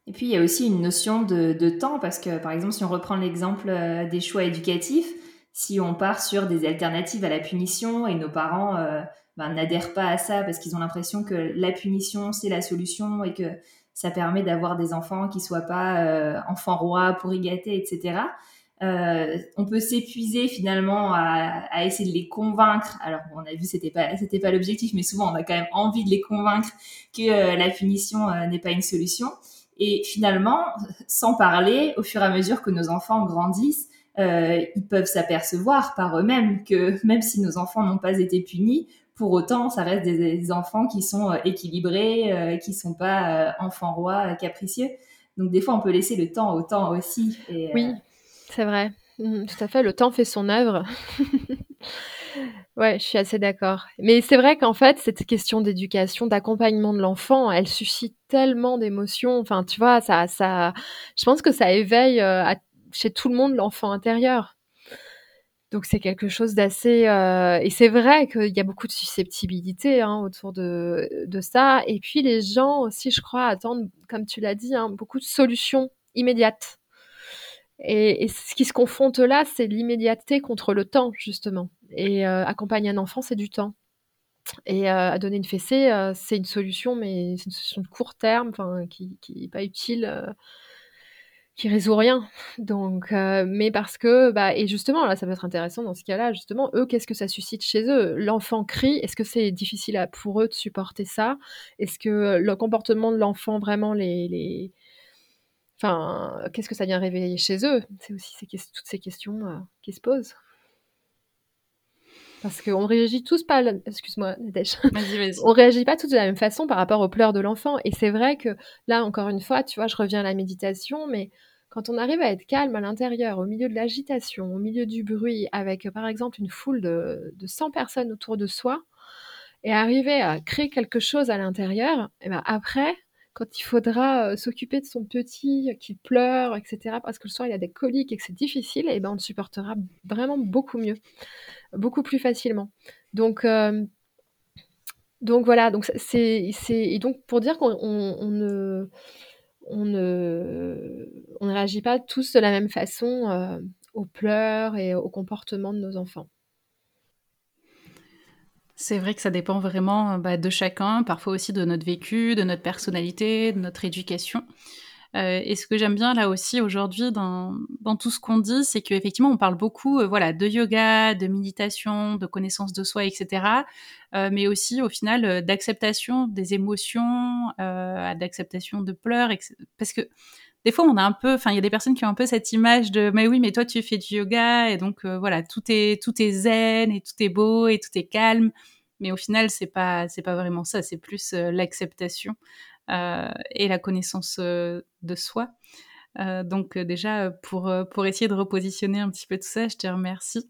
Et puis, il y a aussi une notion de, de temps, parce que, par exemple, si on reprend l'exemple euh, des choix éducatifs, si on part sur des alternatives à la punition et nos parents euh, ben, n'adhèrent pas à ça parce qu'ils ont l'impression que la punition, c'est la solution et que ça permet d'avoir des enfants qui soient pas euh, enfants rois, pour y gâter, etc. Euh, on peut s'épuiser finalement à, à, essayer de les convaincre. Alors on a vu c'était pas c'était pas l'objectif, mais souvent on a quand même envie de les convaincre que euh, la punition n'est pas une solution. Et finalement, sans parler, au fur et à mesure que nos enfants grandissent, euh, ils peuvent s'apercevoir par eux-mêmes que même si nos enfants n'ont pas été punis, pour autant, ça reste des, des enfants qui sont euh, équilibrés, euh, qui sont pas euh, enfants rois capricieux. Donc des fois, on peut laisser le temps au temps aussi. Et, oui, c'est vrai. Mmh, tout à fait. Le temps fait son œuvre. Ouais, je suis assez d'accord. Mais c'est vrai qu'en fait, cette question d'éducation, d'accompagnement de l'enfant, elle suscite tellement d'émotions. Enfin, tu vois, ça ça je pense que ça éveille, heu, à chez tout le monde l'enfant intérieur. Donc c'est quelque chose d'assez, heu et c'est vrai qu'il y a beaucoup de susceptibilité, hein, autour de de ça et puis les gens aussi, je crois, attendent, comme tu l'as dit, hein, beaucoup de solutions immédiates. Et et ce qui se confronte là, c'est l'immédiateté contre le temps, justement et heu, accompagner un enfant, c'est du temps et heu, donner une fessée, heu, c'est une solution, mais c'est une solution de court terme, qui qui est pas utile, qui résout rien. Donc, euh, mais parce que, bah, et justement, là, ça peut être intéressant dans ce cas-là, justement, eux, qu'est-ce que ça suscite chez eux? L'enfant crie, est-ce que c'est difficile pour eux de supporter ça? Est-ce que le comportement de l'enfant, vraiment, les, les... Enfin, qu'est-ce que ça vient réveiller chez eux? C'est aussi toutes ces questions euh, qui se posent. Parce qu'on réagit tous pas, excuse-moi, on réagit pas tous de la même façon par rapport aux pleurs de l'enfant. Et c'est vrai que là, encore une fois, tu vois, je reviens à la méditation, mais quand on arrive à être calme à l'intérieur, au milieu de l'agitation, au milieu du bruit, avec par exemple une foule de, 100 personnes autour de soi, et arriver à créer quelque chose à l'intérieur, et ben après, quand il faudra euh, s'occuper de son petit qui pleure, etc., parce que le soir il a des coliques et que c'est difficile, et ben on le supportera vraiment beaucoup mieux beaucoup plus facilement. Donc, euh, donc voilà, donc c'est, et donc pour dire qu'on ne, on ne, on ne réagit pas tous de la même façon euh, aux pleurs et au comportement de nos enfants. C'est vrai que ça dépend vraiment bah, de chacun, parfois aussi de notre vécu, de notre personnalité, de notre éducation. Euh, et ce que j'aime bien là aussi aujourd'hui dans, dans tout ce qu'on dit, c'est qu'effectivement on parle beaucoup euh, voilà, de yoga, de méditation, de connaissance de soi, etc. Euh, mais aussi au final d'acceptation des émotions, d'acceptation de pleurs, parce que des fois, on a un peu, enfin, il y a des personnes qui ont un peu cette image de, mais oui, mais toi, tu fais du yoga et donc voilà, tout est tout est zen et tout est beau et tout est calme. Mais au final, c'est pas c'est pas vraiment ça. C'est plus l'acceptation euh, et la connaissance euh, de soi. Euh, donc déjà, pour, pour essayer de repositionner un petit peu tout ça, je te remercie.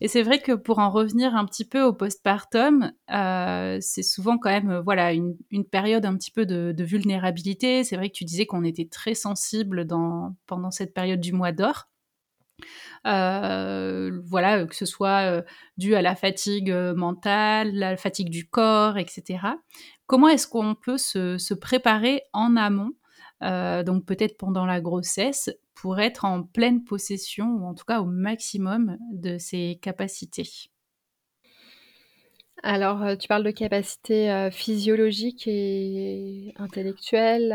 Et c'est vrai que pour en revenir un petit peu au postpartum, euh, c'est souvent quand même voilà une, une, période un petit peu de, de vulnérabilité. C'est vrai que tu disais qu'on était très sensible dans, pendant cette période du mois d'or. Euh, voilà, que ce soit dû à la fatigue mentale, la fatigue du corps, etc. Comment est-ce qu'on peut se, préparer en amont, euh, donc peut-être pendant la grossesse, pour être en pleine possession, ou en tout cas au maximum de ses capacités alors, euh, tu parles de capacités euh, physiologiques et intellectuelles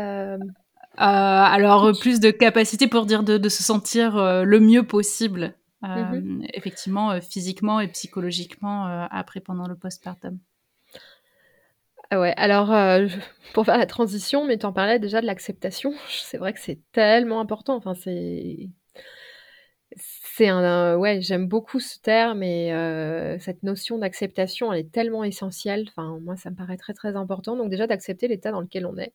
Alors, plus de capacités pour dire de, se sentir le mieux possible, mmh effectivement, physiquement et psychologiquement, après, pendant le postpartum. Ah ouais, alors, euh, pour faire la transition, mais tu en parlais déjà de l'acceptation. C'est vrai que c'est tellement important. Enfin, c'est c'est un ouais, j'aime beaucoup ce terme et euh, cette notion d'acceptation, elle est tellement essentielle. Enfin, moi, ça me paraît très, très important. Donc déjà d'accepter l'état dans lequel on est.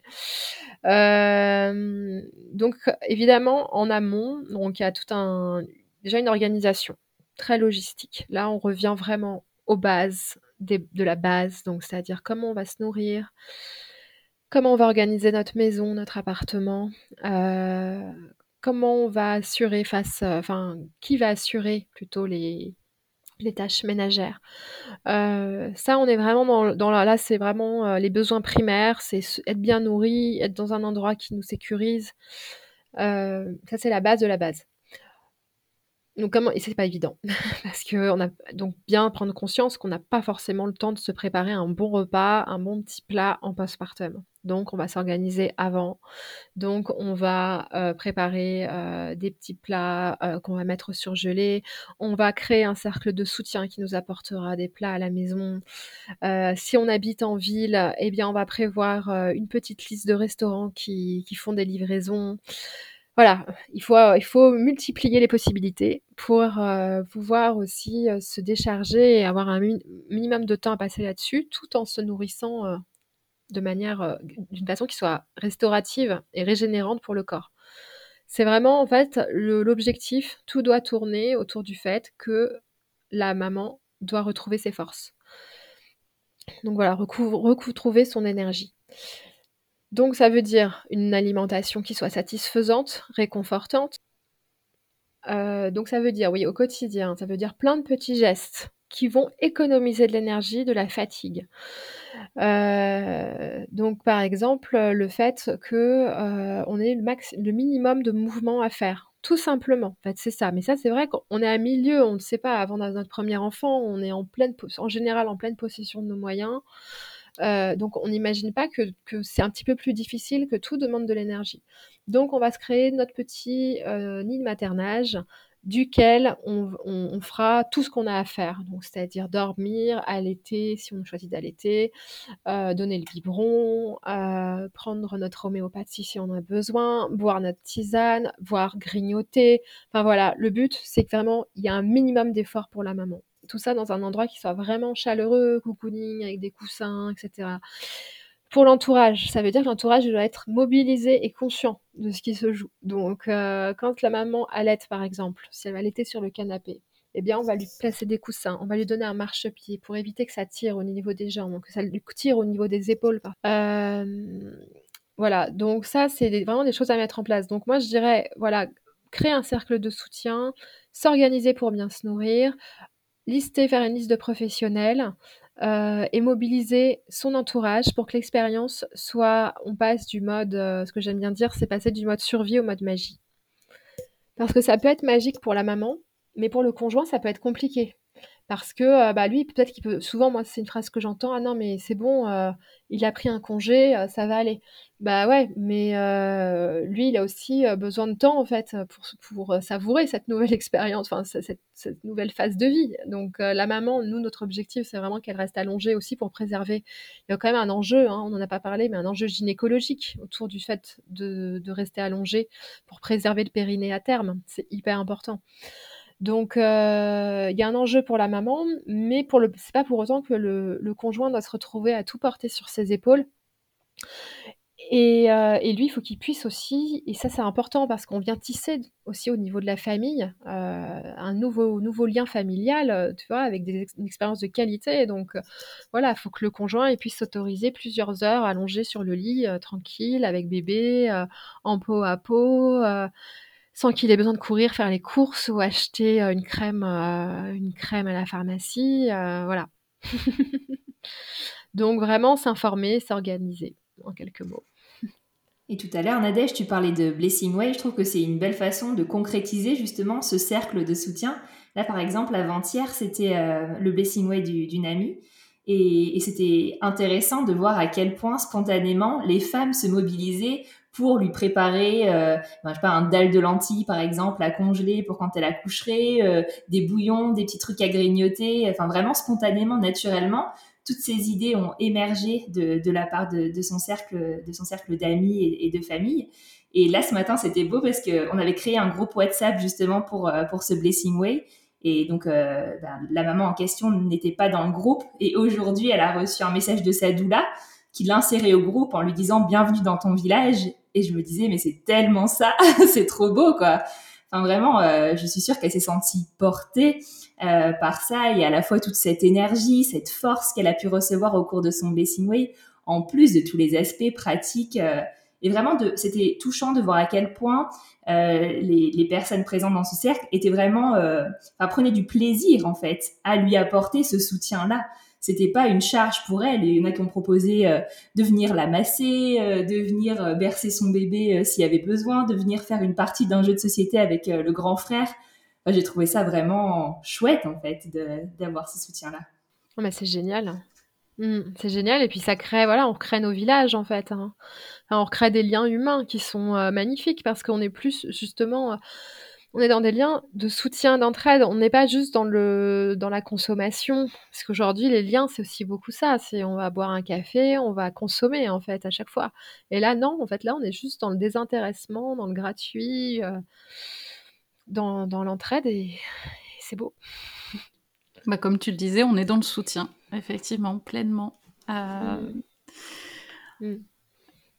Euh, donc évidemment, en amont, donc il y a tout un déjà une organisation très logistique. Là, on revient vraiment aux bases, de la base, donc c'est-à-dire comment on va se nourrir, comment on va organiser notre maison, notre appartement, euh, comment on va assurer face, euh, enfin, qui va assurer plutôt les, les tâches ménagères. Euh, ça, on est vraiment dans, dans là, c'est vraiment les besoins primaires, c'est être bien nourri, être dans un endroit qui nous sécurise. ça, c'est la base de la base. Donc comment et c'est pas évident parce que on a donc bien prendre conscience qu'on n'a pas forcément le temps de se préparer un bon repas, un bon petit plat en postpartum. Donc on va s'organiser avant. Donc on va euh, préparer euh, des petits plats euh, qu'on va mettre surgelés. On va créer un cercle de soutien qui nous apportera des plats à la maison. si on habite en ville, eh bien on va prévoir une petite liste de restaurants qui, qui font des livraisons voilà, il faut, il faut multiplier les possibilités pour euh, pouvoir aussi euh, se décharger et avoir un minimum de temps à passer là-dessus, tout en se nourrissant euh, de manière, d'une façon qui soit restaurative et régénérante pour le corps. C'est vraiment en l'objectif, tout doit tourner autour du fait que la maman doit retrouver ses forces. Donc voilà, retrouver son énergie. Donc ça veut dire une alimentation qui soit satisfaisante, réconfortante. Euh, donc ça veut dire, oui, au quotidien, ça veut dire plein de petits gestes qui vont économiser de l'énergie, de la fatigue. Euh, donc par exemple, le fait que euh, on ait le, minimum de mouvement à faire. Tout simplement, en fait, c'est ça. Mais ça, c'est vrai qu'on est à milieu, on ne sait pas, avant notre premier enfant, on est en pleine, en général en pleine possession de nos moyens. Donc on n'imagine pas que, c'est un petit peu plus difficile, que tout demande de l'énergie. Donc on va se créer notre petit nid de maternage duquel on, fera tout ce qu'on a à faire, donc c'est-à-dire dormir, allaiter si on choisit d'allaiter, euh, donner le biberon, euh, prendre notre homéopathie si on a besoin, boire notre tisane, voire grignoter. Enfin voilà, le but c'est que vraiment il y a un minimum d'effort pour la maman. Tout ça dans un endroit qui soit vraiment chaleureux, cocooning avec des coussins, etc. Pour l'entourage, ça veut dire que l'entourage doit être mobilisé et conscient de ce qui se joue. Donc, euh, quand la maman allait, par exemple, si elle va allaiter sur le canapé, eh bien, on va lui placer des coussins, on va lui donner un marchepied pour éviter que ça tire au niveau des jambes, que ça lui tire au niveau des épaules. Euh, voilà, donc ça, c'est vraiment des choses à mettre en place. Donc, moi, je dirais, voilà, créer un cercle de soutien, s'organiser pour bien se nourrir, lister, faire une liste de professionnels, euh, et mobiliser son entourage pour que l'expérience soit, on passe du mode, euh, ce que j'aime bien dire, c'est passer du mode survie au mode magie. Parce que ça peut être magique pour la maman, mais pour le conjoint, ça peut être compliqué. Parce que bah, lui, peut-être qu'il peut. Souvent, moi, c'est une phrase que j'entends Ah non, mais c'est bon, il a pris un congé, ça va aller. Bah ouais, mais lui, il a aussi besoin de temps, en fait, pour, savourer cette nouvelle expérience, cette, cette, nouvelle phase de vie. Donc, la maman, nous, notre objectif, c'est vraiment qu'elle reste allongée aussi pour préserver. Il y a quand même un enjeu, hein, on n'en a pas parlé, mais un enjeu gynécologique autour du fait de, de rester allongée pour préserver le périnée à terme. C'est hyper important. Donc, euh, il y a un enjeu pour la maman, mais pour le, c'est pas pour autant que le, conjoint doit se retrouver à tout porter sur ses épaules. Et, euh, lui, il faut qu'il puisse aussi, et ça c'est important parce qu'on vient tisser aussi au niveau de la famille euh, un nouveau, nouveau lien familial, tu vois, avec des une expérience de qualité. Donc voilà, il faut que le conjoint puisse s'autoriser plusieurs heures allongé sur le lit, tranquille, avec bébé, en peau à peau sans qu'il ait besoin de courir faire les courses ou acheter euh, une crème, euh, une crème à la pharmacie, euh, voilà. Donc vraiment s'informer, s'organiser, en quelques mots. Et tout à l'heure, Nadège, tu parlais de Blessing Way. Je trouve que c'est une belle façon de concrétiser justement ce cercle de soutien. Là, par exemple, avant-hier, c'était le Blessing Way d'une amie. Et, et c'était intéressant de voir à quel point spontanément les femmes se mobilisaient pour lui préparer, euh, ben, je sais pas, un dalle de lentilles par exemple à congeler pour quand elle accoucherait, euh, des bouillons, des petits trucs à grignoter, enfin vraiment spontanément, naturellement. Toutes ces idées ont émergé de, de la part de, de, son cercle, de son cercle d'amis et, de famille. Et là, ce matin, c'était beau parce qu'on avait créé un groupe WhatsApp justement pour, euh, pour ce Blessing Way. Et donc, euh, ben, la maman en question n'était pas dans le groupe. Et aujourd'hui, elle a reçu un message de sa doula qui l'insérait au groupe en lui disant bienvenue dans ton village. Et je me disais, mais c'est tellement ça, c'est trop beau, quoi. Enfin, vraiment, euh, je suis sûre qu'elle s'est sentie portée euh, par ça et à la fois toute cette énergie, cette force qu'elle a pu recevoir au cours de son Blessing Way, en plus de tous les aspects pratiques. Euh, et vraiment, c'était touchant de voir à quel point les, les, personnes présentes dans ce cercle étaient vraiment, enfin, prenaient du plaisir en fait à lui apporter ce soutien-là c'était pas une charge pour elle. Et il y en a qui ont proposé euh, de venir la masser, euh, de venir euh, bercer son bébé s'il y avait besoin, de venir faire une partie d'un jeu de société avec le grand frère. J'ai trouvé ça vraiment chouette en fait d'avoir ce soutien-là. Mais c'est génial. Mmh, c'est génial et puis ça crée voilà on crée nos villages en fait hein. on crée des liens humains qui sont magnifiques parce qu'on est plus justement on est dans des liens de soutien, d'entraide. On n'est pas juste dans le dans la consommation, parce qu'aujourd'hui les liens c'est aussi beaucoup ça. C'est on va boire un café, on va consommer en fait à chaque fois. Et là non, en fait là on est juste dans le désintéressement, dans le gratuit, euh, dans, l'entraide et, c'est beau. Bah, comme tu le disais, on est dans le soutien, effectivement, pleinement. Euh, mmh. Mmh.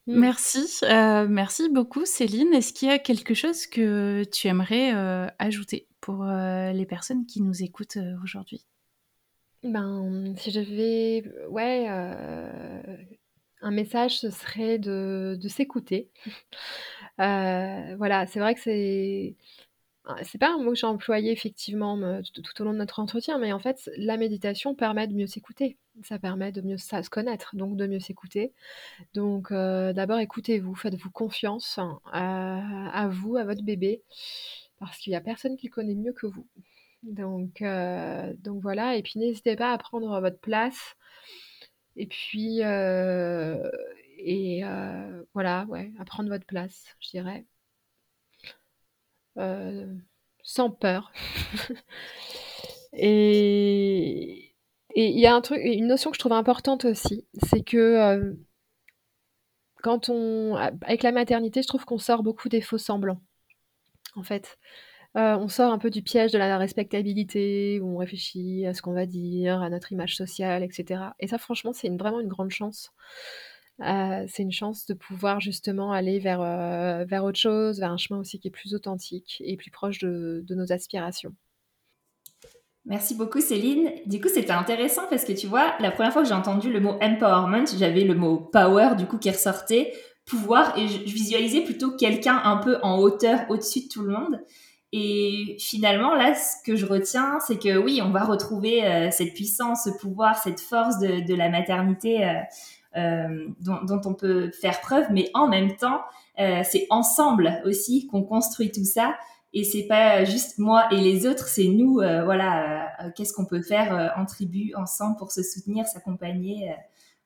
Mm. Merci, euh, merci beaucoup Céline. Est-ce qu'il y a quelque chose que tu aimerais euh, ajouter pour euh, les personnes qui nous écoutent aujourd'hui? Ben, si j'avais, ouais, un message, ce serait de, de s'écouter. voilà, c'est vrai que c'est c'est pas un mot que j'ai employé effectivement tout, au long de notre entretien, mais en fait, la méditation permet de mieux s'écouter. Ça permet de mieux se connaître, donc de mieux s'écouter. Donc, euh, d'abord, écoutez-vous, faites-vous confiance hein, à, vous, à votre bébé, parce qu'il n'y a personne qui le connaît mieux que vous. Donc, euh, donc voilà, et puis n'hésitez pas à prendre votre place Et puis, et voilà, ouais, à prendre votre place, je dirais. Sans peur. et il y a un truc, une notion que je trouve importante aussi, c'est que quand on, avec la maternité, je trouve qu'on sort beaucoup des faux semblants, en fait. on sort un peu du piège de la respectabilité, où on réfléchit à ce qu'on va dire, à notre image sociale, etc. Et ça, franchement, c'est vraiment une grande chance. C'est une chance de pouvoir justement aller vers, vers autre chose, vers un chemin aussi qui est plus authentique et plus proche de nos aspirations. Merci beaucoup Céline. Du coup, c'était intéressant parce que tu vois, la première fois que j'ai entendu le mot empowerment, j'avais le mot power du coup qui ressortait, pouvoir, et je, visualisais plutôt quelqu'un un peu en hauteur au-dessus de tout le monde. Et finalement, là, ce que je retiens, c'est que oui, on va retrouver euh, cette puissance, ce pouvoir, cette force de, la maternité euh, euh, dont, dont, on peut faire preuve, mais en même temps, c'est ensemble aussi qu'on construit tout ça et c'est pas juste moi et les autres, c'est nous. Euh, voilà, euh, qu'est-ce qu'on peut faire euh, en tribu ensemble pour se soutenir, s'accompagner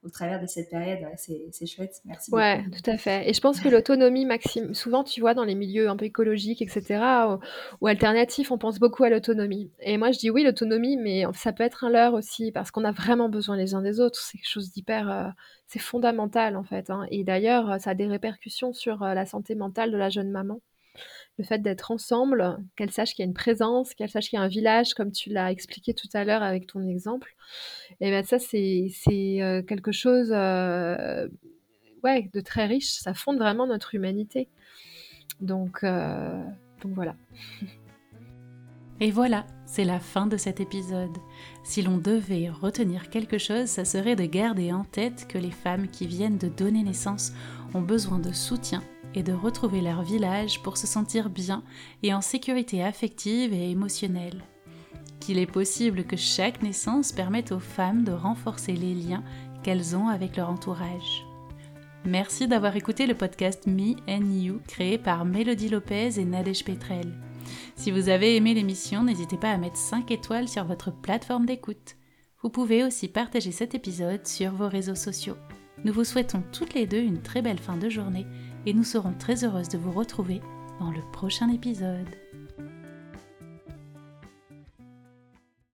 au travers de cette période. c'est chouette. Merci. Ouais, tout à fait. Et je pense que l'autonomie maxime, souvent, tu vois, dans les milieux un peu écologiques, etc., ou, alternatifs, on pense beaucoup à l'autonomie. Et moi, je dis oui, l'autonomie, mais ça peut être un leurre aussi, parce qu'on a vraiment besoin les uns des autres. C'est quelque chose d'hyper, c'est fondamental en fait. Hein. Et d'ailleurs, ça a des répercussions sur la santé mentale de la jeune maman le fait d'être ensemble, qu'elle sache qu'il y a une présence, qu'elle sache qu'il y a un village, comme tu l'as expliqué tout à l'heure avec ton exemple. Et bien ça, c'est euh, quelque chose euh, ouais, de très riche. Ça fonde vraiment notre humanité. Donc, euh, donc voilà. Et voilà, c'est la fin de cet épisode. Si l'on devait retenir quelque chose, ça serait de garder en tête que les femmes qui viennent de donner naissance ont besoin de soutien et de retrouver leur village pour se sentir bien et en sécurité affective et émotionnelle. Qu'il est possible que chaque naissance permette aux femmes de renforcer les liens qu'elles ont avec leur entourage. Merci d'avoir écouté le podcast Me and You créé par Mélodie Lopez et Nadège Petrel. Si vous avez aimé l'émission, n'hésitez pas à mettre 5 étoiles sur votre plateforme d'écoute. Vous pouvez aussi partager cet épisode sur vos réseaux sociaux. Nous vous souhaitons toutes les deux une très belle fin de journée et nous serons très heureuses de vous retrouver dans le prochain épisode.